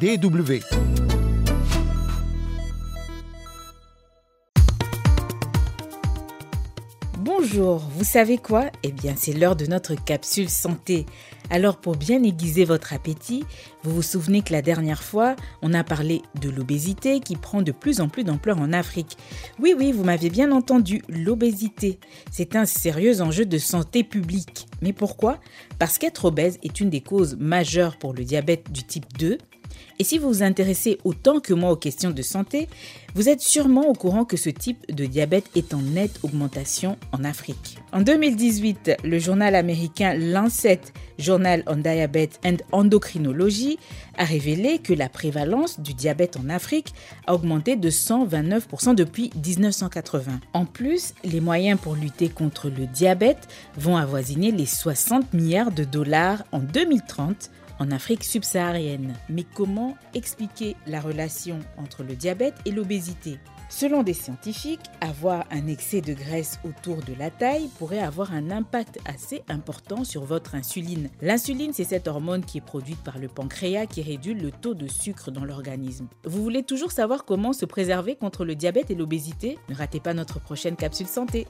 DW. Bonjour, vous savez quoi? Eh bien, c'est l'heure de notre capsule santé. Alors, pour bien aiguiser votre appétit, vous vous souvenez que la dernière fois, on a parlé de l'obésité qui prend de plus en plus d'ampleur en Afrique. Oui, oui, vous m'avez bien entendu, l'obésité. C'est un sérieux enjeu de santé publique. Mais pourquoi? Parce qu'être obèse est une des causes majeures pour le diabète du type 2 et si vous vous intéressez autant que moi aux questions de santé, vous êtes sûrement au courant que ce type de diabète est en nette augmentation en Afrique. En 2018, le journal américain Lancet Journal on Diabetes and Endocrinology a révélé que la prévalence du diabète en Afrique a augmenté de 129% depuis 1980. En plus, les moyens pour lutter contre le diabète vont avoisiner les 60 milliards de dollars en 2030 en Afrique subsaharienne. Mais comment expliquer la relation entre le diabète et l'obésité? Selon des scientifiques, avoir un excès de graisse autour de la taille pourrait avoir un impact assez important sur votre insuline. L'insuline, c'est cette hormone qui est produite par le pancréas qui réduit le taux de sucre dans l'organisme. Vous voulez toujours savoir comment se préserver contre le diabète et l'obésité? Ne ratez pas notre prochaine capsule santé.